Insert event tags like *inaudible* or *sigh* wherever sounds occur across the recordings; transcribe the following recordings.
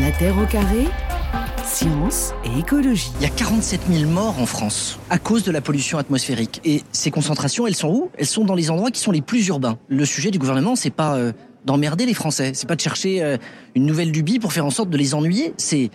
La Terre au carré, science et écologie. Il y a 47 000 morts en France à cause de la pollution atmosphérique. Et ces concentrations, elles sont où? Elles sont dans les endroits qui sont les plus urbains. Le sujet du gouvernement, c'est pas euh, d'emmerder les Français, c'est pas de chercher euh, une nouvelle lubie pour faire en sorte de les ennuyer, c'est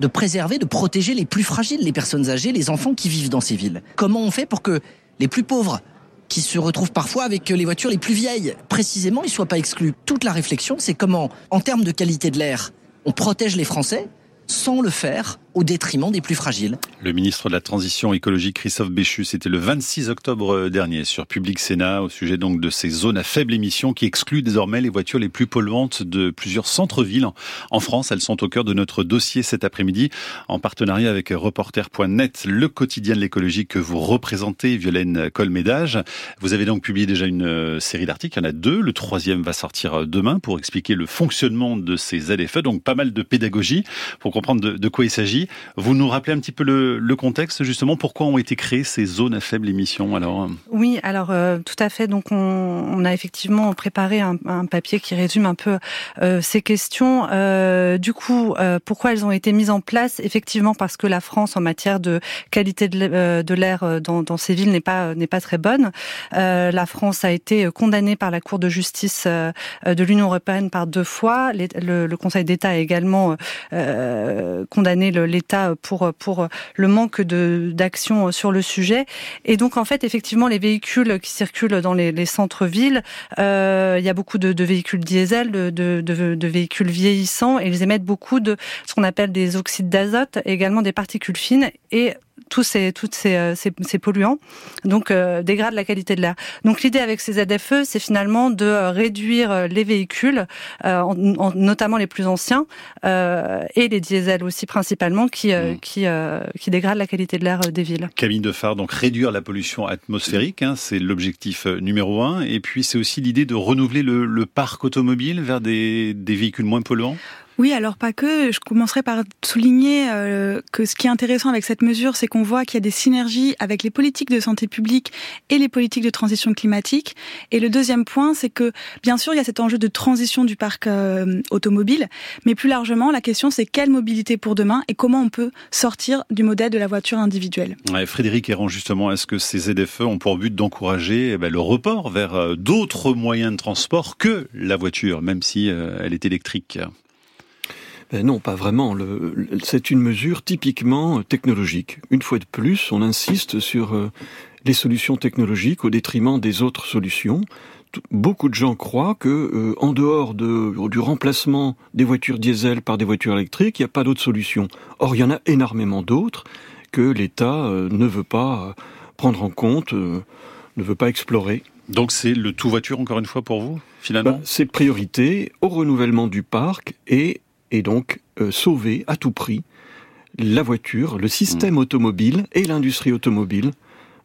de préserver, de protéger les plus fragiles, les personnes âgées, les enfants qui vivent dans ces villes. Comment on fait pour que les plus pauvres, qui se retrouvent parfois avec les voitures les plus vieilles, précisément, ils soient pas exclus? Toute la réflexion, c'est comment, en termes de qualité de l'air, on protège les Français sans le faire au détriment des plus fragiles. Le ministre de la Transition écologique Christophe Béchu, c'était le 26 octobre dernier sur Public Sénat au sujet donc de ces zones à faible émission qui excluent désormais les voitures les plus polluantes de plusieurs centres-villes en France. Elles sont au cœur de notre dossier cet après-midi en partenariat avec reporter.net, le quotidien de l'écologie que vous représentez, Violaine Colmédage. Vous avez donc publié déjà une euh, série d'articles, il y en a deux. Le troisième va sortir euh, demain pour expliquer le fonctionnement de ces ZFE, donc pas mal de pédagogie pour comprendre de, de quoi il s'agit. Vous nous rappelez un petit peu le, contexte, justement, pourquoi ont été créées ces zones à faible émission alors Oui, alors euh, tout à fait. Donc on, a effectivement préparé un, papier qui résume un peu euh, ces questions. Euh, du coup, pourquoi elles ont été mises en place? Effectivement, parce que la France, en matière de qualité de l'air dans, ces villes, n'est pas n'est pas très bonne. la France a été condamnée par la Cour de justice de l'Union européenne par deux fois. Le, le Conseil d'État a également condamné le pour le manque d'action sur le sujet. Et donc en fait, effectivement, les véhicules qui circulent dans les, les centres-villes, euh, il y a beaucoup de, de véhicules diesel, de, de, de, véhicules vieillissants, et ils émettent beaucoup de ce qu'on appelle des oxydes d'azote, également des particules fines. Et tous ces, toutes ces, euh, ces, ces polluants, donc euh, dégradent la qualité de l'air. Donc l'idée avec ces ZFE, c'est finalement de euh, réduire les véhicules, notamment les plus anciens, et les diesels aussi principalement, qui, mmh. qui, qui dégradent la qualité de l'air des villes. Camille de Phare, donc réduire la pollution atmosphérique, hein, c'est l'objectif numéro un, et puis c'est aussi l'idée de renouveler le, le parc automobile vers des, des véhicules moins polluants oui, alors pas que. Je commencerai par souligner euh, que ce qui est intéressant avec cette mesure, c'est qu'on voit qu'il y a des synergies avec les politiques de santé publique et les politiques de transition climatique. Et le deuxième point, c'est que bien sûr, il y a cet enjeu de transition du parc euh, automobile, mais plus largement, la question, c'est quelle mobilité pour demain et comment on peut sortir du modèle de la voiture individuelle. Ouais, Frédéric Errand, justement, est-ce que ces ZFE ont pour but d'encourager eh ben, le report vers euh, d'autres moyens de transport que la voiture, même si elle est électrique? Ben non, pas vraiment. c'est une mesure typiquement technologique. Une fois de plus, on insiste sur euh, les solutions technologiques au détriment des autres solutions. Beaucoup de gens croient que, euh, en dehors de, du remplacement des voitures diesel par des voitures électriques, il n'y a pas d'autre solution. Or, il y en a énormément d'autres que l'État euh, ne veut pas prendre en compte, ne veut pas explorer. Donc c'est le tout voiture encore une fois pour vous finalement? Ben, C'est priorité au renouvellement du parc et et donc euh, sauver à tout prix la voiture, le système mmh. automobile et l'industrie automobile,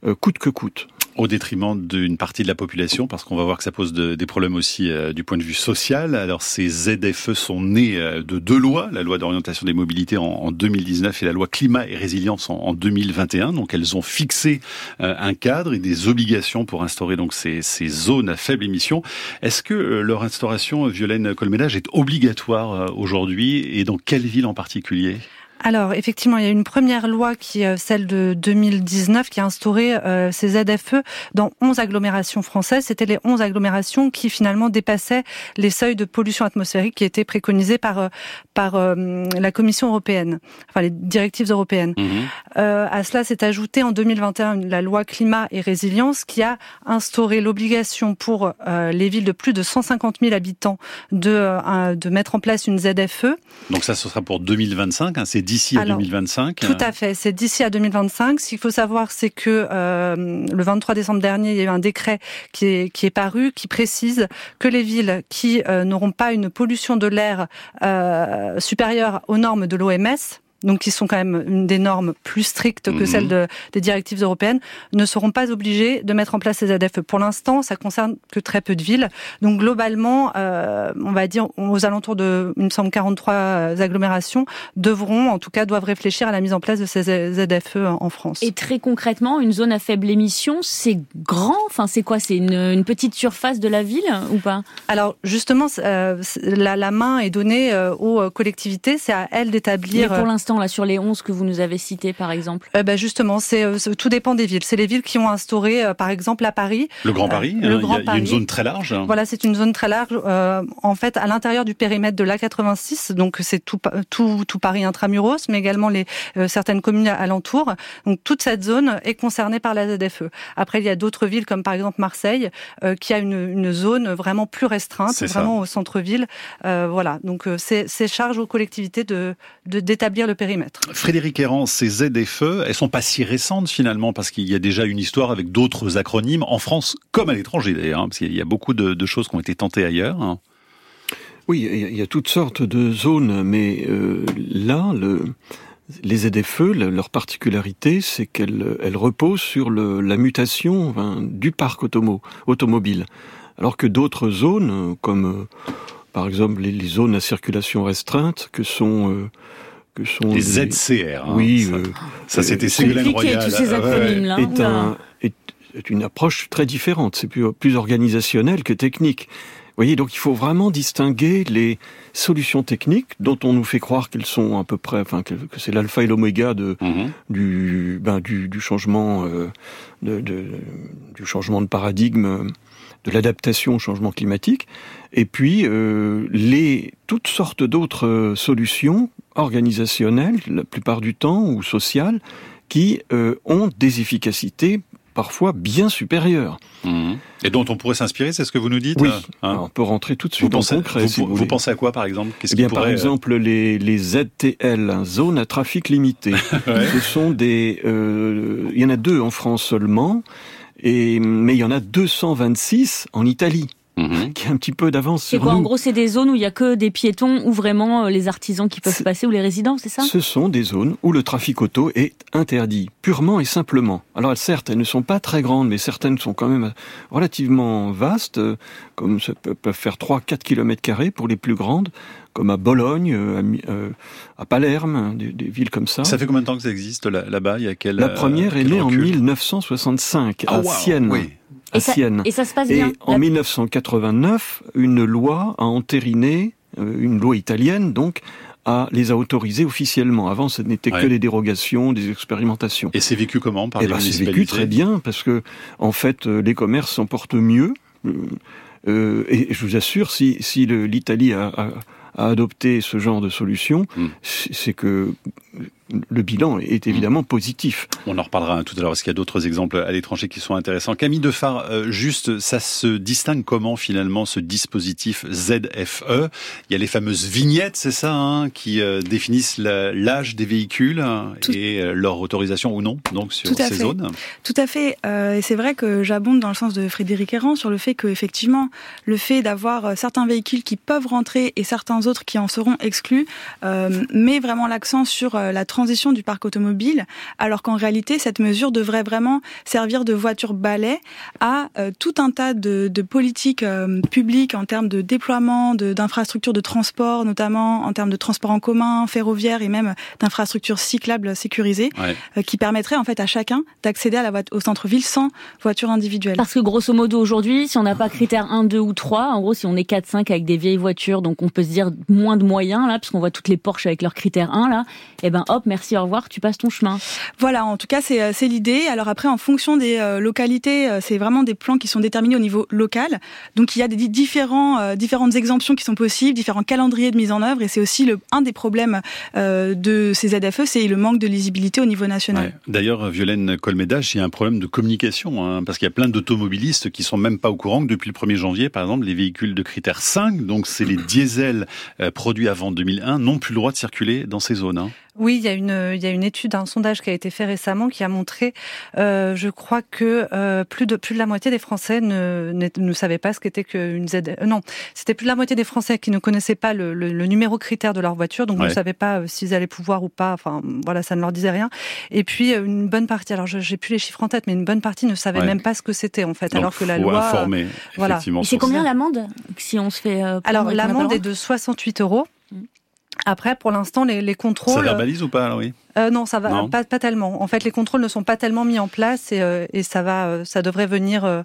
euh, coûte que coûte au détriment d'une partie de la population, parce qu'on va voir que ça pose des problèmes aussi euh, du point de vue social. Alors ces ZFE sont nés de deux lois, la loi d'orientation des mobilités en, 2019 et la loi climat et résilience en, 2021. Donc elles ont fixé un cadre et des obligations pour instaurer donc ces, ces zones à faible émission. Est-ce que leur instauration, Violaine Colménage, est obligatoire aujourd'hui? Et dans quelle ville en particulier? Alors effectivement, il y a une première loi qui est celle de 2019 qui a instauré euh, ces ZFE dans 11 agglomérations françaises. C'était les 11 agglomérations qui finalement dépassaient les seuils de pollution atmosphérique qui étaient préconisés par euh, par euh, la Commission européenne, enfin les directives européennes. Mhm. à cela s'est ajouté en 2021 la loi climat et résilience qui a instauré l'obligation pour les villes de plus de 150 000 habitants de de mettre en place une ZFE. Donc ça, ce sera pour 2025. Hein, c'est d'ici à 2025 Tout à fait, c'est d'ici à 2025. Ce qu'il faut savoir, c'est que euh, le 23 décembre dernier, il y a eu un décret qui est, qui est paru qui précise que les villes qui euh, n'auront pas une pollution de l'air euh, supérieure aux normes de l'OMS, donc qui sont quand même des normes plus strictes que celles de, des directives européennes, ne seront pas obligés de mettre en place ces ZFE. Pour l'instant, ça concerne que très peu de villes. Donc globalement, euh, on va dire aux alentours de, il me semble, 43 agglomérations devront, en tout cas, doivent réfléchir à la mise en place de ces ZFE en France. Et très concrètement, une zone à faible émission, c'est grand? Enfin, c'est quoi? C'est une, une, petite surface de la ville ou pas? Alors justement, euh, la, la, main est donnée euh, aux collectivités. C'est à elles d'établir. Mais pour l'instant, là, sur les 11 que vous nous avez cités, par exemple. Euh, ben justement, c'est tout dépend des villes. C'est les villes qui ont instauré, par exemple, à Paris. Le Grand Paris. le hein, Grand il, y a, Paris. une zone très large. Voilà, c'est une zone très large. en fait, à l'intérieur du périmètre de l'A86, donc c'est tout, tout, tout Paris intramuros, mais également les certaines communes alentours. Donc toute cette zone est concernée par la ZFE. Après, il y a d'autres villes comme par exemple Marseille, euh, qui a une, une, zone vraiment plus restreinte, vraiment au centre-ville. Euh, voilà, donc euh, c'est charge aux collectivités de d'établir le périmètre. Frédéric Errand, ces ZFE, elles sont pas si récentes finalement parce qu'il y a déjà une histoire avec d'autres acronymes en France comme à l'étranger d'ailleurs, hein, parce qu'il y a beaucoup de, de, choses qui ont été tentées ailleurs. Hein. Oui, il y a toutes sortes de zones, mais euh, là, le, les ZFE, leur particularité, c'est qu'elles elles reposent sur le, la mutation enfin, du parc automo, automobile. Alors que d'autres zones, comme euh, par exemple les, les, zones à circulation restreinte, que sont... Euh, que sont les ZCR. Hein, oui, ça, euh, ça c'était Ségolène Royal. Tous ces acronymes -là. Est, un, est, est, une approche très différente. C'est plus, plus organisationnel que technique. Vous voyez, donc il faut vraiment distinguer les solutions techniques dont on nous fait croire qu'elles sont à peu près, enfin que, que c'est l'alpha et l'oméga de Mhm. du, ben, du, du changement euh, de, de, du changement de paradigme, de l'adaptation au changement climatique, et puis euh, les toutes sortes d'autres solutions organisationnelles, la plupart du temps ou sociales, qui euh, ont des efficacités parfois bien supérieures. Mmh. Et dont on pourrait s'inspirer, c'est ce que vous nous dites Oui, hein on peut rentrer tout de suite vous pensez, concret. Vous, si vous, vous pensez à quoi, par exemple? Eh bien, Par exemple, les, les ZTL, zone à trafic limité. *laughs* ouais. Ce sont des... Euh, il y en a deux en France seulement, et, mais il y en a 226 en Italie. Mmh. *laughs* qui a un petit peu d'avance C'est sur quoi nous. En gros, c'est des zones où il y a que des piétons ou vraiment les artisans qui peuvent passer ou les résidents, c'est ça? Ce sont des zones où le trafic auto est interdit, purement et simplement. Alors certes, elles ne sont pas très grandes, mais certaines sont quand même relativement vastes, comme ça peut, peuvent faire 3-4 km carrés pour les plus grandes, comme à Bologne, à, euh, à Palerme, des, des, villes comme ça. Ça fait combien de temps que ça existe là-bas? Il y a quel La première est née en 1965 ah, à wow, Sienne. Oui. À et, ça, Sienne. et ça se passe bien. Et en 1989, une loi a entériné, euh, une loi italienne donc, a, les a autorisés officiellement. Avant, ce n'était Ouais. que des dérogations, des expérimentations. Et c'est vécu comment par Eh les ben, c'est vécu très bien parce que en fait, euh, les commerces s'en portent mieux. Euh, euh, et je vous assure, si, si l'Italie a, a, a adopté ce genre de solution, Mm. c'est c'est que le bilan est évidemment positif. On en reparlera tout à l'heure parce qu'il y a d'autres exemples à l'étranger qui sont intéressants. Camille Defar, euh, juste, ça se distingue comment finalement ce dispositif ZFE Il y a les fameuses vignettes, c'est ça, hein, qui euh, définissent l'âge des véhicules Tout- et euh, leur autorisation ou non, donc sur Tout à ces fait. zones? Tout à fait. Euh, et c'est vrai que j'abonde dans le sens de Frédéric Errand sur le fait que effectivement, le fait d'avoir certains véhicules qui peuvent rentrer et certains autres qui en seront exclus euh, met vraiment l'accent sur euh, la transition du parc automobile, alors qu'en réalité, cette mesure devrait vraiment servir de voiture balai à euh, tout un tas de, de politiques euh, publiques en termes de déploiement de- d'infrastructures de, transport, notamment en termes de transport en commun, ferroviaire et même d'infrastructures cyclables sécurisées Ouais. euh, qui permettrait en fait à chacun d'accéder à la au centre-ville sans voiture individuelle. Parce que grosso modo aujourd'hui, si on n'a pas critère 1, 2 ou 3, en gros si on est 4, 5 avec des vieilles voitures, donc on peut se dire moins de moyens là, puisqu'on voit toutes les Porsche avec leur critère 1 là, et ben hop, merci, au revoir, tu passes ton chemin. Voilà, en tout cas c'est euh, c'est l'idée. Alors après en fonction des euh, localités, euh, c'est vraiment des plans qui sont déterminés au niveau local. Donc il y a des di- différents différentes exemptions qui sont possibles, différents calendriers de mise en œuvre et c'est aussi le un des problèmes de ces ZFE, c'est le manque de lisibilité au niveau national. Ouais. D'ailleurs, Violaine Colmédage, il y a un problème de communication, hein, parce qu'il y a plein d'automobilistes qui sont même pas au courant que depuis le 1er janvier, par exemple, les véhicules de critère 5, donc c'est les diesels euh, produits avant 2001, n'ont plus le droit de circuler dans ces zones. Hein. Oui, il y a une, il y a une étude, un sondage qui a été fait récemment qui a montré, euh, je crois que euh, plus de plus de la moitié des Français ne ne, ne savaient pas ce qu'était qu'une Z. Euh, non, c'était plus de la moitié des Français qui ne connaissaient pas le, le, le numéro critère de leur voiture, donc Ouais. ne savaient pas euh, s'ils allaient pouvoir ou pas. Enfin, voilà, ça ne leur disait rien. Et puis une bonne partie, alors je- j'ai plus les chiffres en tête, mais une bonne partie ne savait Ouais. même pas ce que c'était en fait, Donc, alors que la loi. euh, informer, voilà. Et c'est combien l'amende si on se fait euh, Alors l'amende est de 68 euros. Après, pour l'instant, les, les Ça contrôles. verbalise ou pas, alors oui? Euh, non, ça va Non. pas, pas tellement. En fait, les contrôles ne sont pas tellement mis en place et, euh, et ça va, euh, ça devrait venir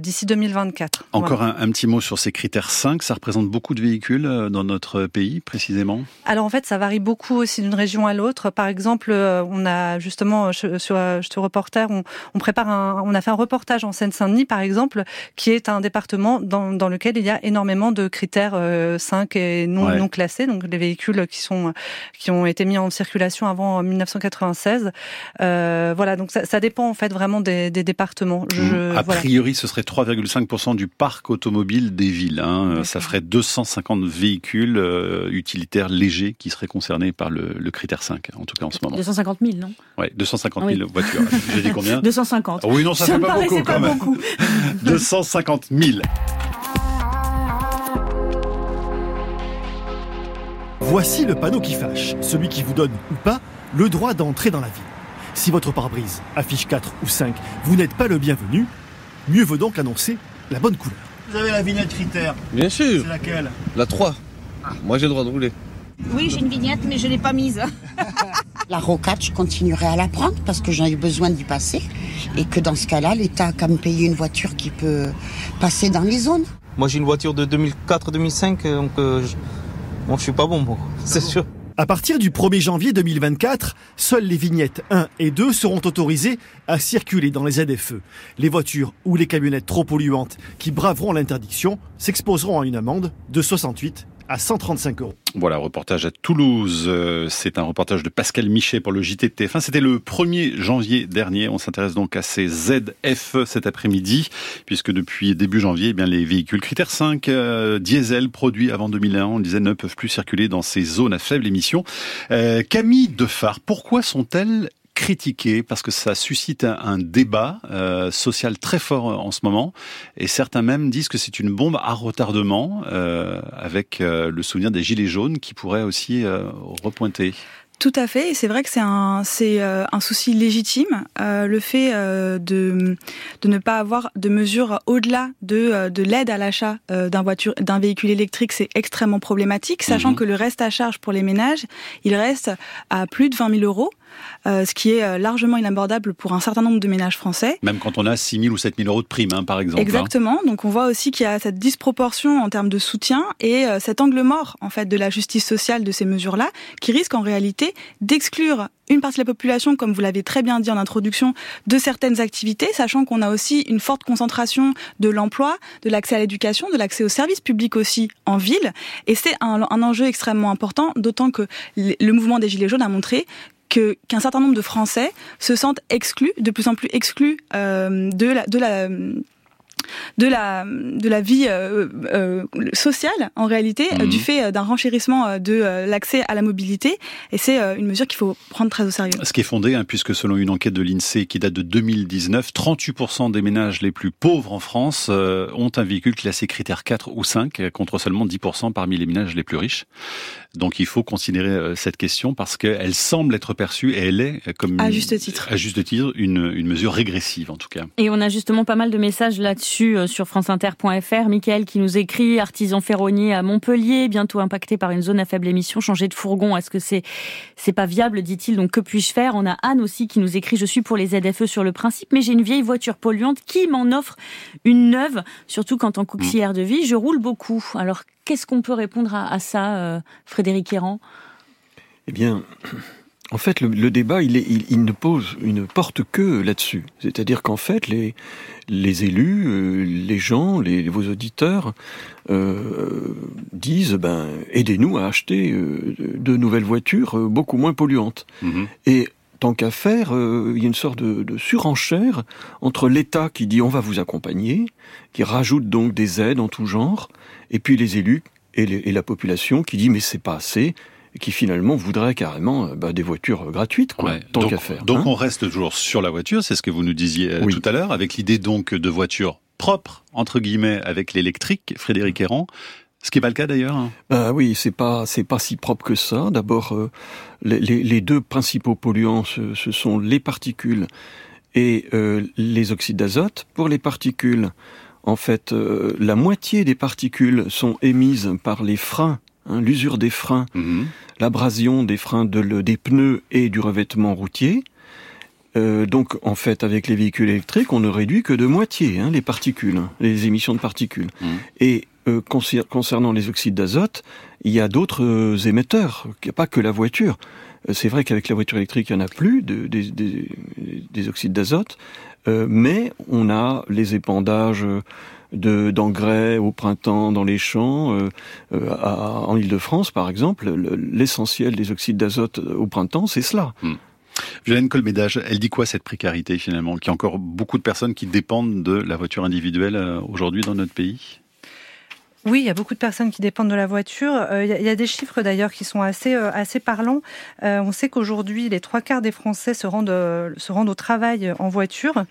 d'ici 2024. Encore Voilà. un, un petit mot sur ces critères 5. Ça représente beaucoup de véhicules dans notre pays, précisément? Alors en fait, ça varie beaucoup aussi d'une région à l'autre. Par exemple, on a justement euh, sur reporter, on, on prépare un, on a fait un reportage en Seine-Saint-Denis, par exemple, qui est un département dans, dans lequel il y a énormément de critères euh, 5 et non, Ouais. non classés, donc les véhicules qui sont qui ont été mis en circulation avant 1996. Euh, voilà, donc ça, ça dépend en fait vraiment des, des départements. Je, Mmh. A voilà. priori, ce serait 3,5% du parc automobile des villes. hein. Ça ferait 250 véhicules euh, utilitaires légers qui seraient concernés par le, le critère 5, en tout cas en ce moment. 250 000, non? Ouais, 250 Oui. 000 voitures. J'ai dit combien? *laughs* 250. Ah Oui, non, ça, Ça fait pas beaucoup quand même. beaucoup. *laughs* 250 000. Voici le panneau qui fâche, celui qui vous donne ou pas le droit d'entrer dans la ville. Si votre pare-brise affiche 4 ou 5, vous n'êtes pas le bienvenu, mieux vaut donc annoncer la bonne couleur. Vous avez la vignette critère, Bien sûr, c'est laquelle? La 3. Moi j'ai le droit de rouler. Oui, j'ai une vignette, mais je ne l'ai pas mise. *laughs* La rocade, je continuerai à la prendre parce que j'en ai besoin d'y passer. Et que dans ce cas-là, l'État a qu'à me payer une voiture qui peut passer dans les zones. Moi j'ai une voiture de 2004-2005, donc euh, je... bon, je suis pas bon, moi, *laughs* c'est sûr. À partir du 1er janvier 2024, seules les vignettes 1 et 2 seront autorisées à circuler dans les ZFE. Les voitures ou les camionnettes trop polluantes qui braveront l'interdiction s'exposeront à une amende de 68 à 135 euros. Voilà, reportage à Toulouse. Euh, C'est un reportage de Pascal Michet pour le JT de TF1. C'était le 1er janvier dernier. On s'intéresse donc à ces ZFE cet après-midi, puisque depuis début janvier, eh bien, les véhicules critères 5 euh, diesel produits avant 2001, on disait, ne peuvent plus circuler dans ces zones à faible émission. Euh, Camille Defar, pourquoi sont-elles critiquées parce que ça suscite un, un débat euh, social très fort en ce moment et certains même disent que c'est une bombe à retardement euh, avec euh, le souvenir des gilets jaunes qui pourrait aussi euh, repointer. Tout à fait, et c'est vrai que c'est un, c'est euh, un souci légitime, euh, le fait euh, de, de ne pas avoir de mesures au-delà de, euh, de l'aide à l'achat euh, d'un voiture, d'un véhicule électrique, c'est extrêmement problématique, sachant Mhm. que le reste à charge pour les ménages, il reste à plus de 20 000 euros, euh, ce qui est euh, largement inabordable pour un certain nombre de ménages français. Même quand on a 6 000 ou 7 000 euros de prime, hein, par exemple. hein. Exactement. Donc on voit aussi qu'il y a cette disproportion en termes de soutien et euh, cet angle mort en fait de la justice sociale de ces mesures-là, qui risque en réalité d'exclure une partie de la population, comme vous l'avez très bien dit en introduction, de certaines activités, sachant qu'on a aussi une forte concentration de l'emploi, de l'accès à l'éducation, de l'accès aux services publics aussi en ville. Et c'est un, un enjeu extrêmement important, d'autant que le mouvement des Gilets jaunes a montré qu'un certain nombre de Français se sentent exclus, de plus en plus exclus euh, de la de la de la de la vie euh, euh, sociale en réalité euh, Mhm. du fait d'un renchérissement de l'accès à la mobilité et c'est une mesure qu'il faut prendre très au sérieux. Ce qui est fondé, hein, puisque selon une enquête de l'INSEE qui date de 2019, 38% des ménages les plus pauvres en France euh, ont un véhicule classé critère 4 ou 5, euh, contre seulement 10% parmi les ménages les plus riches. Donc il faut considérer euh, cette question parce qu'elle semble être perçue, et elle est, euh, comme À juste titre. à juste titre, une, une mesure régressive en tout cas. Et on a justement pas mal de messages là-dessus euh, sur franceinter.fr. Michael qui nous écrit artisan ferronnier à Montpellier, bientôt impacté par une zone à faible émission, changer de fourgon, est-ce que c'est c'est pas viable, dit-il. Donc que puis-je faire? On a Anne aussi qui nous écrit je suis pour les ZFE sur le principe, mais j'ai une vieille voiture polluante qui m'en offre une neuve, surtout quand en auxiliaire de vie, je roule beaucoup. Alors qu'est-ce qu'on peut répondre à, à ça, euh, Frédéric Héran Eh bien, *clears throat* en fait, le, le débat, il, est, il, il ne pose, il ne porte que là-dessus. C'est-à-dire qu'en fait, les, les élus, euh, les gens, les, vos auditeurs euh, disent, ben, aidez-nous à acheter euh, de nouvelles voitures beaucoup moins polluantes. Mhm. Et tant qu'à faire, euh, il y a une sorte de, de surenchère entre l'État qui dit on va vous accompagner, qui rajoute donc des aides en tout genre, et puis les élus et, les- et la population qui dit mais c'est pas assez, qui finalement voudraient carrément bah, des voitures gratuites, quoi, tant qu'à faire. Donc hein. on reste toujours sur la voiture, c'est ce que vous nous disiez tout à l'heure, avec l'idée donc de voitures propres entre guillemets avec l'électrique, Frédéric Errand. Ce qui n'est pas le cas d'ailleurs. Hein. Bah oui, c'est pas c'est pas si propre que ça. D'abord, euh, les, les, deux principaux polluants, ce, ce, sont les particules et euh, les oxydes d'azote. Pour les particules, en fait, euh, la moitié des particules sont émises par les freins, hein, l'usure des freins, mhm. l'abrasion des freins de, des pneus et du revêtement routier. donc, en fait, avec les véhicules électriques, on ne réduit que de moitié hein, les particules, les émissions de particules. Mhm. Et euh, concernant les oxydes d'azote, il y a d'autres euh, émetteurs, il n'y a pas que la voiture. Euh, c'est vrai qu'avec la voiture électrique, il n'y en a plus de, des oxydes d'azote, mais on a les épandages d'engrais au printemps dans les champs. en Ile-de-France, par exemple, l'essentiel des oxydes d'azote au printemps, c'est cela. Violaine Colmédage, elle dit quoi cette précarité finalement? Qu'il y a encore beaucoup de personnes qui dépendent de la voiture individuelle aujourd'hui dans notre pays? Oui, il y a beaucoup de personnes qui dépendent de la voiture. Euh, il, y a, des chiffres d'ailleurs qui sont assez, euh, assez parlants. Euh, on sait qu'aujourd'hui, les trois quarts des Français se rendent, se rendent au travail en voiture.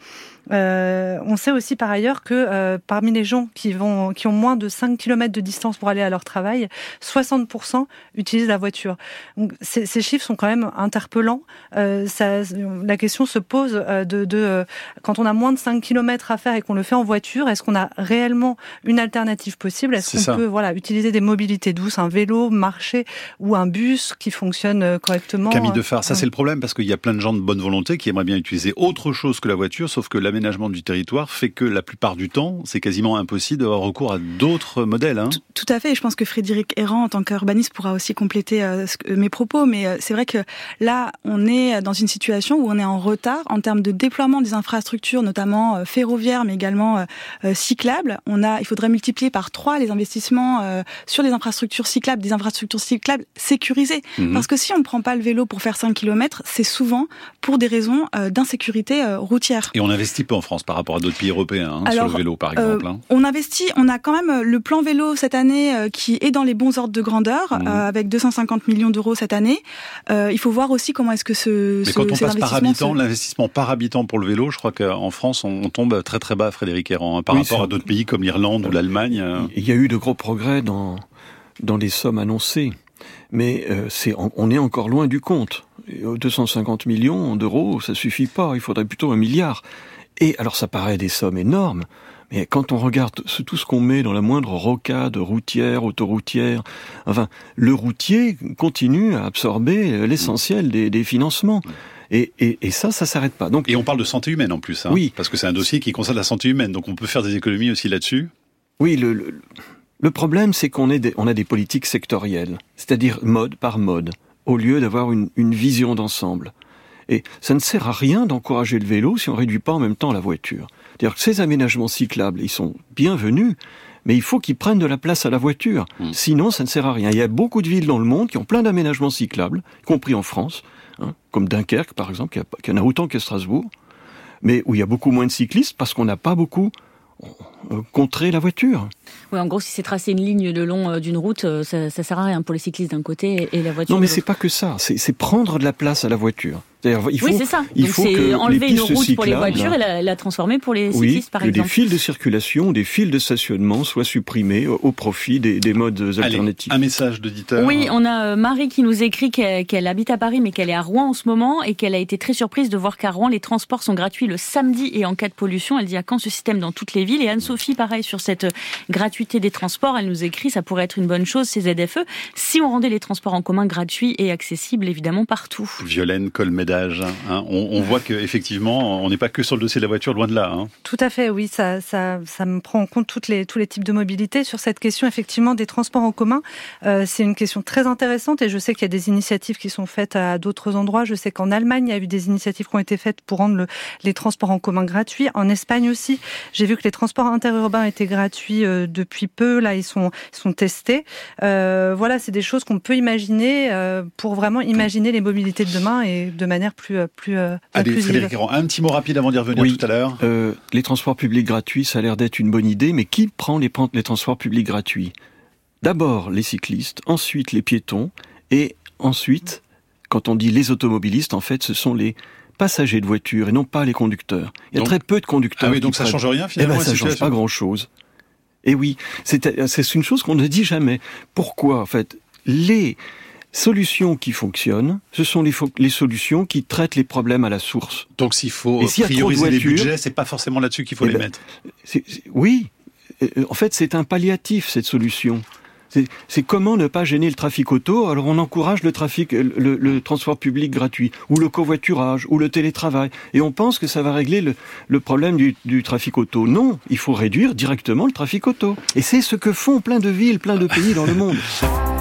Euh, on sait aussi par ailleurs que euh, parmi les gens qui, vont, qui ont moins de 5 km de distance pour aller à leur travail, 60% utilisent la voiture. Donc, ces, ces, chiffres sont quand même interpellants. Euh, ça, la question se pose de, de quand on a moins de 5 km à faire et qu'on le fait en voiture, est-ce qu'on a réellement une alternative possible? Est-ce qu'on peut voilà, utiliser des mobilités douces, un vélo, marcher ou un bus qui fonctionne correctement? Camille Defar, ça c'est le problème parce qu'il y a plein de gens de bonne volonté qui aimeraient bien utiliser autre chose que la voiture, sauf que la l'aménagement du territoire fait que la plupart du temps, c'est quasiment impossible d'avoir recours à d'autres modèles. Hein. Tout, à fait. Et je pense que Frédéric Errand, en tant qu'urbaniste, pourra aussi compléter euh, mes propos. Mais euh, c'est vrai que là, on est dans une situation où on est en retard en termes de déploiement des infrastructures, notamment euh, ferroviaires, mais également cyclables. On a, il faudrait multiplier par trois les investissements sur les infrastructures cyclables, des infrastructures cyclables sécurisées. Mhm. Parce que si on ne prend pas le vélo pour faire 5 km, c'est souvent pour des raisons d'insécurité routière. Et on investit peu en France par rapport à d'autres pays européens hein, sur le vélo, par euh, exemple. Hein. on investit, on a quand même euh, le plan vélo cette année euh, qui est dans les bons ordres de grandeur, mmh. avec 250 millions d'euros cette année. il faut voir aussi comment est-ce que ce. Mais quand on passe par habitant, l'investissement par habitant pour le vélo, je crois qu'en France, on, tombe très très bas, Frédéric Errand, hein, par rapport à d'autres pays comme l'Irlande ou l'Allemagne. Il y a eu de gros progrès dans dans les sommes annoncées, mais c'est on est encore loin du compte. 250 millions d'euros, ça suffit pas. Il faudrait plutôt un milliard. Et alors ça paraît des sommes énormes, mais quand on regarde tout ce qu'on met dans la moindre rocade routière, autoroutière, enfin, le routier continue à absorber l'essentiel des, financements. Et, et, ça, ça s'arrête pas. Donc, et on parle de santé humaine en plus, hein, oui, parce que c'est un dossier qui concerne la santé humaine, donc on peut faire des économies aussi là-dessus. Oui, le, le, problème, c'est qu'on on a des politiques sectorielles, c'est-à-dire mode par mode, au lieu d'avoir une, une vision d'ensemble. Et ça ne sert à rien d'encourager le vélo si on réduit pas en même temps la voiture. C'est-à-dire que ces aménagements cyclables, ils sont bienvenus, mais il faut qu'ils prennent de la place à la voiture. Mm. Sinon, ça ne sert à rien. Il y a beaucoup de villes dans le monde qui ont plein d'aménagements cyclables, y compris en France, hein, comme Dunkerque par exemple, qui en a autant que Strasbourg, mais où il y a beaucoup moins de cyclistes parce qu'on n'a pas beaucoup euh, contrer la voiture. Oui, en gros, si c'est tracer une ligne le long euh, d'une route, euh, ça, ça sert à rien pour les cyclistes d'un côté et la voiture. Non, mais c'est pas que ça. C'est prendre de la place à la voiture. Il faut, oui, c'est ça. Il faut que enlever une route pour les voitures et la, transformer pour les cyclistes, par exemple. Que des fils de circulation, des fils de stationnement soient supprimés au, profit des, des modes alternatifs. un message d'auditeur. Oui, on a Marie qui nous écrit qu'elle habite à Paris, mais qu'elle est à Rouen en ce moment et qu'elle a été très surprise de voir qu'à Rouen, les transports sont gratuits le samedi et en cas de pollution. Elle dit à quand ce système dans toutes les villes Et Anne-Sophie, pareil, sur cette gratuité des transports, elle nous écrit ça pourrait être une bonne chose, ces ZFE, si on rendait les transports en commun gratuits et accessibles, évidemment, partout. Violaine Hein, on, voit qu'effectivement, on n'est pas que sur le dossier de la voiture, loin de là. Hein. Tout à fait, oui, ça, me prend en compte tous les types de mobilité. Sur cette question, effectivement, des transports en commun, euh, c'est une question très intéressante et je sais qu'il y a des initiatives qui sont faites à d'autres endroits. Je sais qu'en Allemagne, il y a eu des initiatives qui ont été faites pour rendre le, les transports en commun gratuits. En Espagne aussi, j'ai vu que les transports interurbains étaient gratuits euh, depuis peu. Là, ils sont, testés. Euh, voilà, c'est des choses qu'on peut imaginer pour vraiment imaginer les mobilités de demain et de manière plus, euh, plus euh, Allez, Frédéric un petit mot rapide avant d'y revenir tout à l'heure. Euh, les transports publics gratuits, ça a l'air d'être une bonne idée, mais qui prend les, les transports publics gratuits? D'abord les cyclistes, ensuite les piétons, et ensuite, quand on dit les automobilistes, en fait, ce sont les passagers de voiture et non pas les conducteurs. Il y a très peu de conducteurs. Ah oui, donc ça change rien finalement. Eh ben, ça change pas grand chose. Et oui, c'est une chose qu'on ne dit jamais. Pourquoi, en fait, les solutions qui fonctionnent, ce sont les, les, solutions qui traitent les problèmes à la source. Donc s'il faut prioriser les budgets, c'est pas forcément là-dessus qu'il faut eh les ben, mettre. Oui, en fait, c'est un palliatif cette solution. C'est comment ne pas gêner le trafic auto. Alors on encourage le trafic, le, transport public gratuit, ou le covoiturage, ou le télétravail, et on pense que ça va régler le, problème du, du, trafic auto. Non, il faut réduire directement le trafic auto. Et c'est ce que font plein de villes, plein de pays dans le monde. *laughs*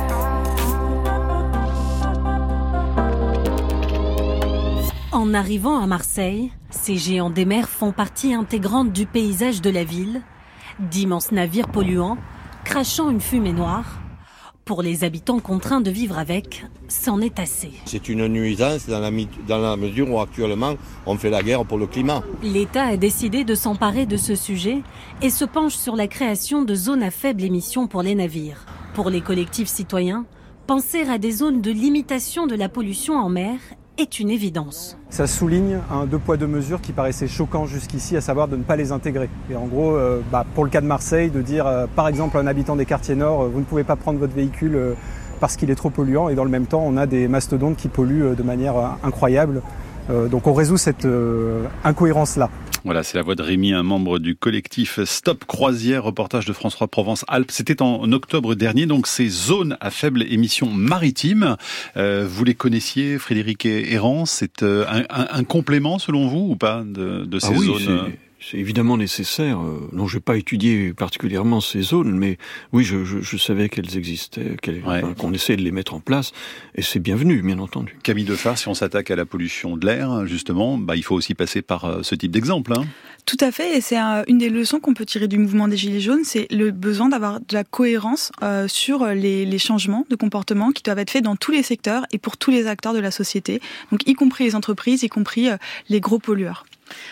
En arrivant à Marseille, ces géants des mers font partie intégrante du paysage de la ville. D'immenses navires polluants crachant une fumée noire. Pour les habitants contraints de vivre avec, c'en est assez. C'est une nuisance dans la, dans la mesure où actuellement on fait la guerre pour le climat. L'État a décidé de s'emparer de ce sujet et se penche sur la création de zones à faible émission pour les navires. Pour les collectifs citoyens, penser à des zones de limitation de la pollution en mer est une évidence. Ça souligne un deux poids deux mesures qui paraissait choquant jusqu'ici, à savoir de ne pas les intégrer. Et en gros, euh, bah, pour le cas de Marseille, de dire euh, par exemple à un habitant des quartiers nord, euh, vous ne pouvez pas prendre votre véhicule parce qu'il est trop polluant, et dans le même temps, on a des mastodontes qui polluent de manière incroyable. donc on résout cette incohérence-là. Voilà, c'est la voix de Rémi, un membre du collectif Stop Croisière, reportage de France 3 Provence-Alpes. C'était en octobre dernier, donc ces zones à faible émission maritime. Euh, vous les connaissiez, Frédéric Errant C'est euh, un, complément, selon vous, ou pas, de, de ces ah oui, zones c'est évidemment nécessaire. Euh, non, je n'ai pas étudié particulièrement ces zones, mais oui, je, je, je savais qu'elles existaient, qu'on essayait de les mettre en place, et c'est bienvenu, bien entendu. Camille Defar, si on s'attaque à la pollution de l'air, justement, bah, il faut aussi passer par euh, ce type d'exemple. Hein. Tout à fait, et c'est une des leçons qu'on peut tirer du mouvement des Gilets jaunes, c'est le besoin d'avoir de la cohérence euh, sur les, les, changements de comportement qui doivent être faits dans tous les secteurs et pour tous les acteurs de la société, donc y compris les entreprises, y compris les gros pollueurs.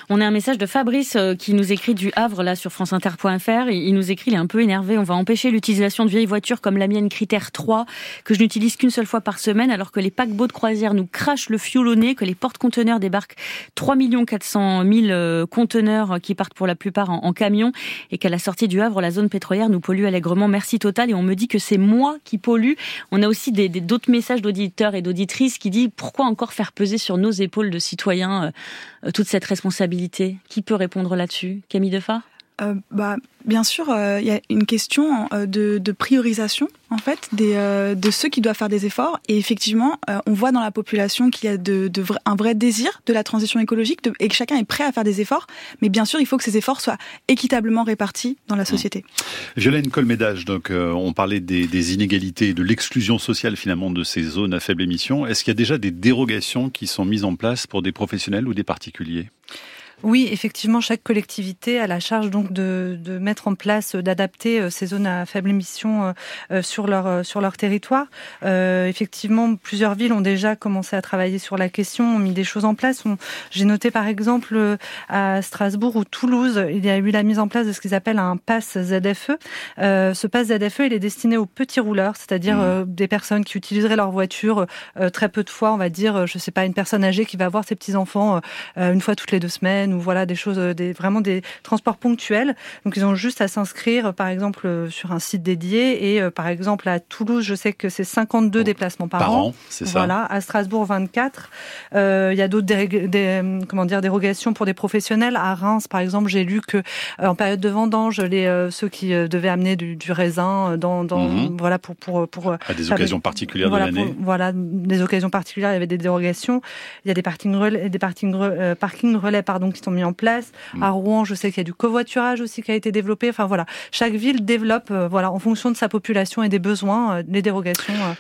On a un message de Fabrice euh, qui nous écrit du Havre là sur franceinter.fr. Il nous écrit, il est un peu énervé. On va empêcher l'utilisation de vieilles voitures comme la mienne Critère 3 que je n'utilise qu'une seule fois par semaine alors que les paquebots de croisière nous crachent le fioul au nez, que les porte-conteneurs débarquent 3 400 000 conteneurs qui partent pour la plupart en, camion et qu'à la sortie du Havre, la zone pétrolière nous pollue allègrement. Merci Total. Et on me dit que c'est moi qui pollue. On a aussi d'autres messages d'auditeurs et d'auditrices qui disent pourquoi encore faire peser sur nos épaules de citoyens euh, toute cette responsabilité responsabilité. Qui peut répondre là-dessus? Camille Defa euh, bah, bien sûr, euh, il y a une question euh, de, priorisation en fait des, de ceux qui doivent faire des efforts. Et effectivement, on voit dans la population qu'il y a de, un vrai désir de la transition écologique et que chacun est prêt à faire des efforts. Mais bien sûr, il faut que ces efforts soient équitablement répartis dans la société. Violaine Colmédage, donc on parlait des, des inégalités et de l'exclusion sociale finalement de ces zones à faible émission. Est-ce qu'il y a déjà des dérogations qui sont mises en place pour des professionnels ou des particuliers? Oui, effectivement, chaque collectivité a la charge donc de, de mettre en place, euh, d'adapter euh, ces zones à faible émission euh, sur leur sur leur territoire. Euh, effectivement, plusieurs villes ont déjà commencé à travailler sur la question, ont mis des choses en place. J'ai noté par exemple à Strasbourg ou Toulouse, il y a eu la mise en place de ce qu'ils appellent un pass ZFE. Euh, ce pass ZFE, il est destiné aux petits rouleurs, c'est-à-dire mmh. des personnes qui utiliseraient leur voiture très peu de fois, on va dire, je sais pas, une personne âgée qui va voir ses petits enfants une fois toutes les deux semaines ou voilà des choses, euh, des, vraiment des transports ponctuels. Donc ils ont juste à s'inscrire, par exemple, euh, sur un site dédié. Et euh, par exemple à Toulouse, je sais que c'est 52 déplacements par, par an. c'est ça. Voilà, à Strasbourg 24. Euh, il y a d'autres comment dire dérogations pour des professionnels. À Reims, par exemple, j'ai lu que en période de vendange, les ceux qui devaient amener du, du raisin dans, dans mhm. voilà pour pour pour à des occasions particulières de l'année. Voilà, des occasions particulières, il y avait des dérogations. Il y a des parkings relais, des parkings parking relais pardon qui sont mis en place. Mm. À Rouen, je sais qu'il y a du covoiturage aussi qui a été développé. Enfin voilà, chaque ville développe, euh, voilà, en fonction de sa population et des besoins, euh, les dérogations. Euh.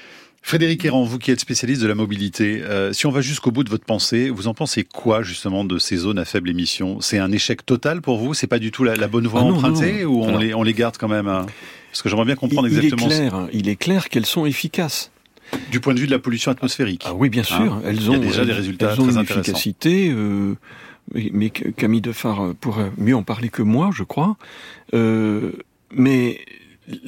Frédéric Errand, vous qui êtes spécialiste de la mobilité, si on va jusqu'au bout de votre pensée, vous en pensez quoi justement de ces zones à faible émission? C'est un échec total pour vous? C'est pas du tout la, bonne voie ah empruntée ou on les, on les garde quand même hein Parce que j'aimerais bien comprendre exactement. Il est clair, il est clair qu'elles sont efficaces. Du point de vue de la pollution atmosphérique. Ah oui, bien sûr. Hein elles ont déjà des résultats elles ont très une efficacité. Euh, mais Camille Defar pourrait mieux en parler que moi, je crois. Euh, mais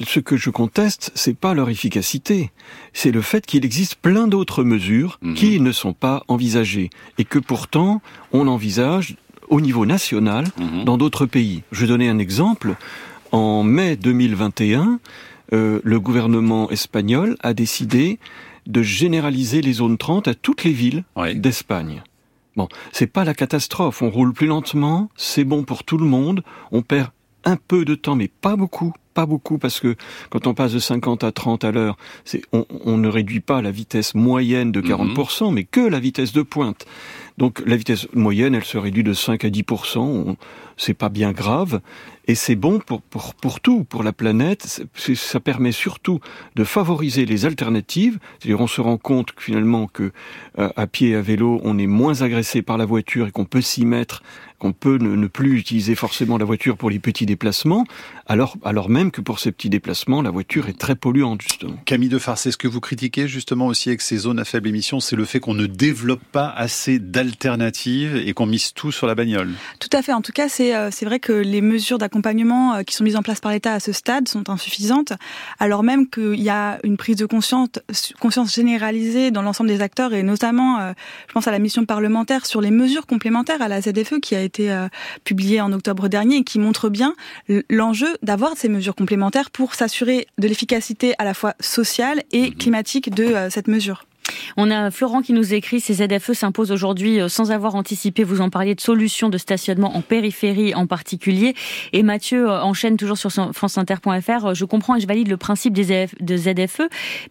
ce que je conteste, c'est pas leur efficacité, c'est le fait qu'il existe plein d'autres mesures Mhm. qui ne sont pas envisagées et que pourtant on envisage au niveau national Mhm. dans d'autres pays. Je vais donner un exemple. En mai 2021, euh, le gouvernement espagnol a décidé de généraliser les zones 30 à toutes les villes d'Espagne. Bon, c'est pas la catastrophe. On roule plus lentement, c'est bon pour tout le monde. On perd un peu de temps, mais pas beaucoup, pas beaucoup, parce que quand on passe de 50 à 30 à l'heure, c'est, on, on ne réduit pas la vitesse moyenne de 40%, mais que la vitesse de pointe. Donc la vitesse moyenne, elle se réduit de 5 à 10%. On- C'est pas bien grave. Et c'est bon pour, pour, pour tout, pour la planète. Ça permet surtout de favoriser les alternatives. C'est-à-dire, on se rend compte finalement que euh, à pied et à vélo, on est moins agressé par la voiture et qu'on peut s'y mettre, qu'on peut ne, ne plus utiliser forcément la voiture pour les petits déplacements, alors, alors même que pour ces petits déplacements, la voiture est très polluante, justement. Camille de Farce, ce que vous critiquez justement aussi avec ces zones à faible émission, c'est le fait qu'on ne développe pas assez d'alternatives et qu'on mise tout sur la bagnole? Tout à fait. En tout cas, c'est euh, c'est vrai que les mesures d'accompagnement euh, qui sont mises en place par l'État à ce stade sont insuffisantes, alors même qu'il y a une prise de conscience, conscience généralisée dans l'ensemble des acteurs et notamment, euh, je pense à la mission parlementaire sur les mesures complémentaires à la ZFE qui a été euh, publiée en octobre dernier et qui montre bien l'enjeu d'avoir ces mesures complémentaires pour s'assurer de l'efficacité à la fois sociale et climatique de euh, cette mesure. On a Florent qui nous écrit ces ZFE s'imposent aujourd'hui euh, sans avoir anticipé. Vous en parliez de solutions de stationnement en périphérie en particulier. Et Mathieu euh, enchaîne toujours sur franceinter.fr. Euh, Je comprends et je valide le principe des ZF de ZFE,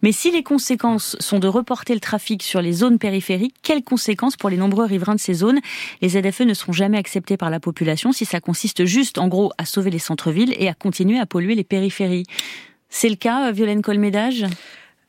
mais si les conséquences sont de reporter le trafic sur les zones périphériques, quelles conséquences pour les nombreux riverains de ces zones? Les ZFE ne seront jamais acceptés par la population si ça consiste juste, en gros, à sauver les centres-villes et à continuer à polluer les périphéries. C'est le cas, Violaine Colmédage?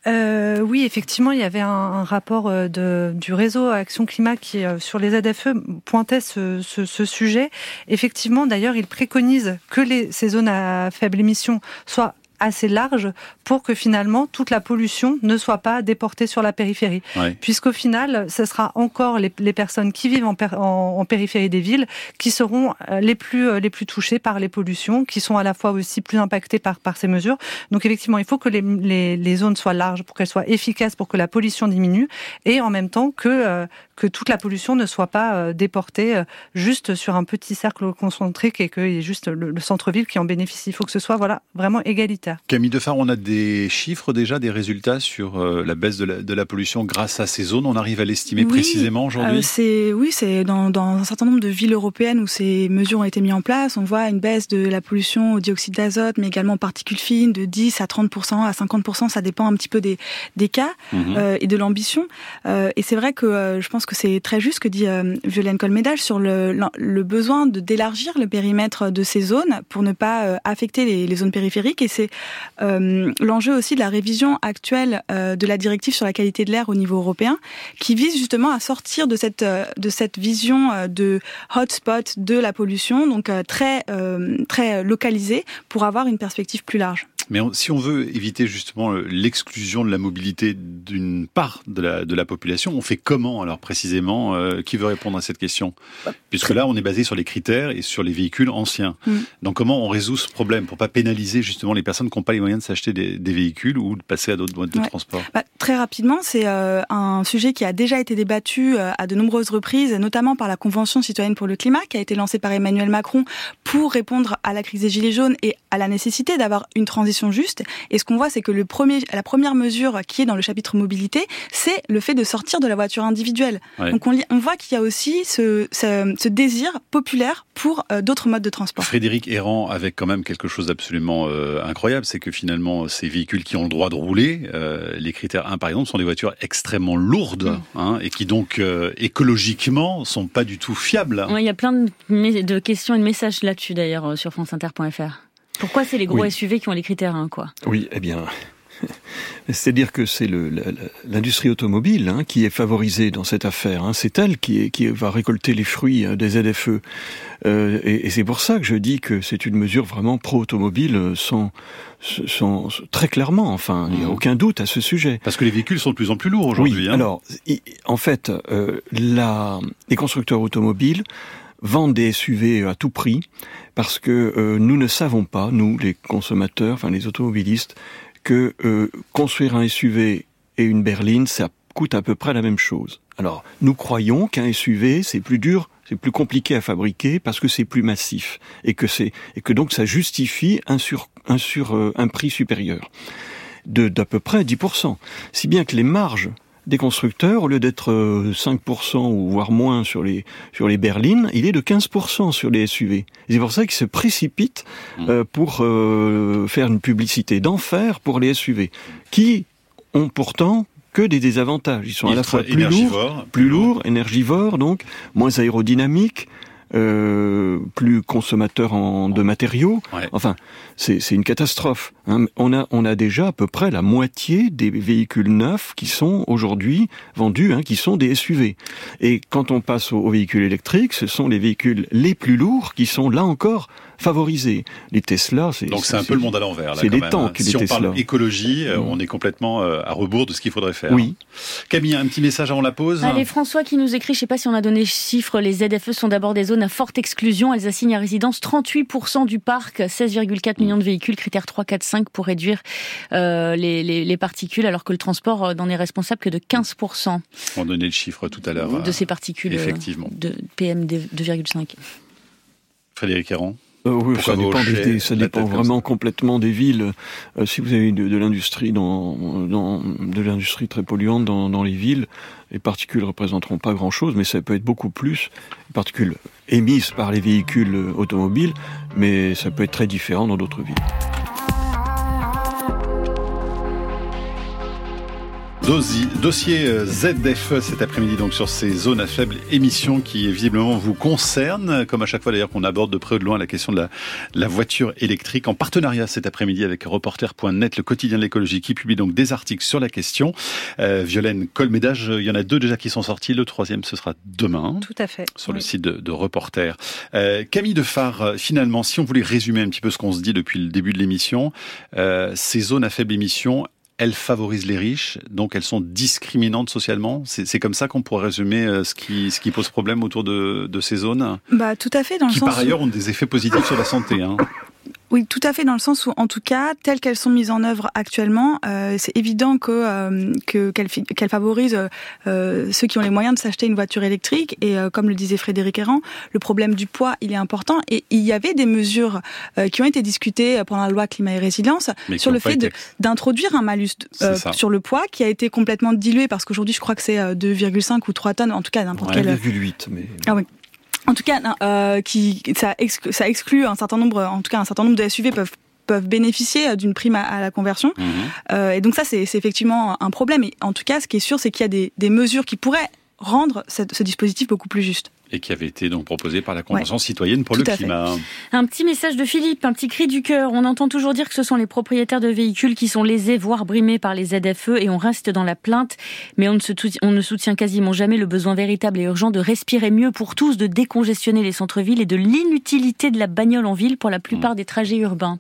Euh, oui, effectivement, il y avait un, rapport euh, de, du réseau Action Climat qui, euh, sur les ZFE, pointait ce, ce, ce sujet. Effectivement, d'ailleurs, il préconise que les, ces zones à faible émission soient assez larges pour que finalement toute la pollution ne soit pas déportée sur la périphérie. Ouais. Puisqu'au final, ce sera encore les, les personnes qui vivent en, en périphérie des villes qui seront euh, les plus, euh, les plus touchées par les pollutions, qui sont à la fois aussi plus impactées par, par ces mesures. Donc effectivement, il faut que les, les, les zones soient larges pour qu'elles soient efficaces, pour que la pollution diminue, et en même temps que, euh, que toute la pollution ne soit pas euh, déportée euh, juste sur un petit cercle concentrique et qu'il y ait juste le, le centre-ville qui en bénéficie. Il faut que ce soit voilà, vraiment égalitaire. Camille Defar, on a des chiffres déjà, des résultats sur euh, la baisse de la, de la pollution grâce à ces zones. On arrive à l'estimer Oui, précisément aujourd'hui euh, c'est oui, c'est dans, dans un certain nombre de villes européennes où ces mesures ont été mises en place. On voit une baisse de la pollution au dioxyde d'azote, mais également aux particules fines, de 10 à 30 à 50% Ça dépend un petit peu des, des cas Mhm. euh, et de l'ambition. Euh, et c'est vrai que euh, je pense que c'est très juste ce que dit euh, Violaine Colmédage sur le, besoin d'élargir le périmètre de ces zones pour ne pas euh, affecter les, zones périphériques. Et c'est euh, l'enjeu aussi de la révision actuelle de la directive sur la qualité de l'air au niveau européen, qui vise justement à sortir de cette vision de hotspot de la pollution, donc très très localisée, pour avoir une perspective plus large. Mais on- si on veut éviter justement euh, l'exclusion de la mobilité d'une part de la, de la population, on fait comment alors précisément euh, Qui veut répondre à cette question? Puisque là, on est basé sur les critères et sur les véhicules anciens. Mm. Donc comment on résout ce problème pour pas pénaliser justement les personnes qui n'ont pas les moyens de s'acheter des, des véhicules ou de passer à d'autres modes de Ouais. transport? Bah, très rapidement, c'est euh, un sujet qui a déjà été débattu euh, à de nombreuses reprises, notamment par la Convention citoyenne pour le climat, qui a été lancée par Emmanuel Macron pour répondre à la crise des gilets jaunes et à la nécessité d'avoir une transition juste. Et ce qu'on voit, c'est que le premier, la première mesure qui est dans le chapitre mobilité, c'est le fait de sortir de la voiture individuelle. Ouais. Donc on, voit qu'il y a aussi ce, ce, ce désir populaire pour euh, d'autres modes de transport. Frédéric Errand avec quand même quelque chose d'absolument euh, incroyable, c'est que finalement ces véhicules qui ont le droit de rouler, euh, les critères 1 par exemple, sont des voitures extrêmement lourdes hein, et qui donc euh, écologiquement sont pas du tout fiables. Ouais, Il y a plein de, de questions et de messages là-dessus d'ailleurs euh, sur franceinter.fr. Pourquoi c'est les gros Oui. SUV qui ont les critères 1 quoi? Oui, eh bien, *laughs* c'est-à-dire que c'est l'industrie automobile hein, qui est favorisée dans cette affaire. hein. C'est elle qui, est- qui va récolter les fruits euh, des ZFE. Euh, et et c'est pour ça que je dis que c'est une mesure vraiment pro-automobile euh, sans, sans, très clairement. Enfin, il n'y a aucun doute à ce sujet. Parce que les véhicules sont de plus en plus lourds aujourd'hui. Oui, hein. alors, en fait, euh, la, les constructeurs automobiles vendent des SUV à tout prix parce que euh, nous ne savons pas, nous les consommateurs, enfin les automobilistes, que euh, construire un SUV et une berline, ça coûte à peu près la même chose. Alors, nous croyons qu'un SUV, c'est plus dur, c'est plus compliqué à fabriquer parce que c'est plus massif et que c'est et que donc ça justifie un sur un sur euh, un prix supérieur de d'à peu près 10%. Si bien que les marges des constructeurs, au lieu d'être 5% euh, ou voire moins sur les sur les berlines, il est de 15% sur les SUV. C'est pour ça qu'ils se précipitent mmh. euh, pour euh, faire une publicité d'enfer pour les SUV, qui ont pourtant que des désavantages. Ils sont à la fois plus lourds, plus lourds, énergivores donc, moins aérodynamiques, euh, plus consommateur en, de matériaux. Enfin, c'est une catastrophe. Hein. On, a, on a déjà à peu près la moitié des véhicules neufs qui sont aujourd'hui vendus, hein, qui sont des SUV. Et quand on passe aux, véhicules électriques, ce sont les véhicules les plus lourds qui sont là encore favorisés. Les Tesla, c'est donc c'est un peu le monde à l'envers. C'est des tanks. Hein. Si on parle écologie, euh, mm. on est complètement euh, à rebours de ce qu'il faudrait faire. Oui. Camille, un petit message avant la pause. Allez, François qui nous écrit, je ne sais pas si on a donné chiffres, les ZFE sont d'abord des zones à forte exclusion. Elles assignent à résidence 38% du parc, 16,4 millions de véhicules, critère 3, 4, 5 pour réduire euh, les, les, les, particules, alors que le transport n'en est responsable que de 15%. On donnait le chiffre tout à l'heure. De ces particules effectivement. de PM 2,5. Frédéric Héron euh, oui, ça dépend, des, ça dépend vraiment complètement des villes. Euh, si vous avez de, de l'industrie dans, dans, de l'industrie très polluante dans, dans les villes, les particules représenteront pas grand-chose, mais ça peut être beaucoup plus. Les particules émises par les véhicules automobiles, mais ça peut être très différent dans d'autres villes. Dossier euh, ZFE cet après-midi donc sur ces zones à faible émission qui visiblement vous concernent, comme à chaque fois d'ailleurs qu'on aborde de près ou de loin la question de la, voiture électrique en partenariat cet après-midi avec reporter.net, le quotidien de l'écologie qui publie donc des articles sur la question. Euh, Violaine Colmédage, il y en a deux déjà qui sont sortis, le troisième ce sera demain. Tout à fait. Sur le site de, Reporter. Euh, Camille Defar, finalement, si on voulait résumer un petit peu ce qu'on se dit depuis le début de l'émission, euh, ces zones à faible émission, elles favorisent les riches, donc elles sont discriminantes socialement. C'est comme ça qu'on pourrait résumer euh, ce qui, ce qui pose problème autour de, de ces zones. Bah tout à fait dans qui, le sens par ailleurs ont des effets positifs sur la santé. Hein. Oui, tout à fait, dans le sens où, en tout cas, telles qu'elles sont mises en œuvre actuellement, euh, c'est évident que euh, qu'elles favorisent euh, ceux qui ont les moyens de s'acheter une voiture électrique. Et euh, comme le disait Frédéric Errand, le problème du poids, il est important. Et il y avait des mesures euh, qui ont été discutées pendant la loi climat et résilience sur le fait d'introduire un malus sur le poids qui a été complètement dilué parce qu'aujourd'hui, je crois que c'est 2,5 ou 3 tonnes, en tout cas n'importe quel. 1,8, mais. Ah oui en tout cas, euh, qui, ça, exclut, ça exclut un certain nombre, en tout cas un certain nombre de SUV peuvent peuvent bénéficier d'une prime à, la conversion. Mhm. Euh, et donc ça, c'est effectivement un problème. Et en tout cas, ce qui est sûr, c'est qu'il y a des, des mesures qui pourraient rendre ce dispositif beaucoup plus juste et qui avait été donc proposé par la Convention citoyenne pour le climat. Un petit message de Philippe, un petit cri du cœur. On entend toujours dire que ce sont les propriétaires de véhicules qui sont lésés, voire brimés par les ZFE, et on reste dans la plainte, mais on ne, se on ne soutient quasiment jamais le besoin véritable et urgent de respirer mieux pour tous, de décongestionner les centres-villes et de l'inutilité de la bagnole en ville pour la plupart mmh. des trajets urbains.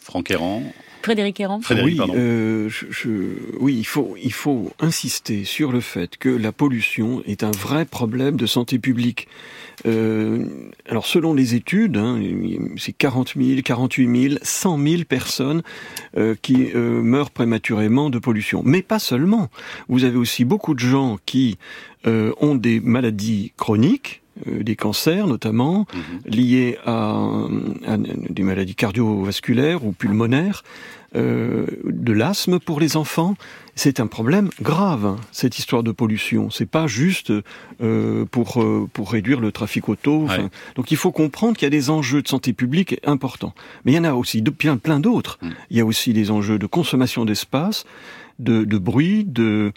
Franck Héran, Frédéric Héran. oui, euh, je, oui, il faut, il faut insister sur le fait que la pollution est un vrai problème de santé publique. Euh, alors selon les études, hein, c'est 40 000, 48 000, 100 000 personnes euh, qui euh, meurent prématurément de pollution. Mais pas seulement. Vous avez aussi beaucoup de gens qui euh, ont des maladies chroniques, des cancers notamment, mhm. liés à, des maladies cardiovasculaires ou pulmonaires, euh, de l'asthme pour les enfants. C'est un problème grave, cette histoire de pollution. C'est pas juste euh, pour pour réduire le trafic auto. Donc il faut comprendre qu'il y a des enjeux de santé publique importants. Mais il y en a aussi de, plein d'autres. Mm. Il y a aussi des enjeux de consommation d'espace, de, de bruit, de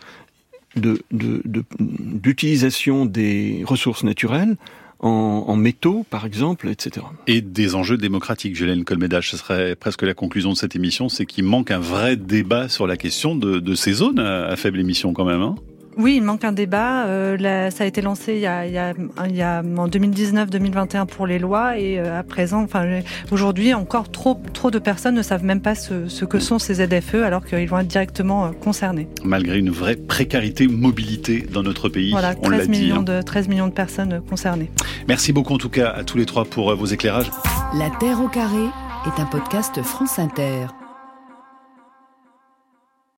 d'utilisation de, des ressources naturelles en, en, métaux, par exemple, etc. Et des enjeux démocratiques. Gélène Colmédage, ce serait presque la conclusion de cette émission, c'est qu'il manque un vrai débat sur la question de, de ces zones à, faible émission quand même. Hein Oui, il manque un débat. Euh, ça a été lancé il y a, il y a, il y a en 2019-2021 pour les lois et euh, à présent, enfin aujourd'hui, encore trop trop de personnes ne savent même pas ce, ce que sont ces ZFE alors qu'ils vont être directement euh, concernés. Malgré une vraie précarité mobilité dans notre pays, voilà, 13 millions hein. de 13 millions de personnes concernées. Merci beaucoup en tout cas à tous les trois pour vos éclairages. La Terre au carré est un podcast France Inter.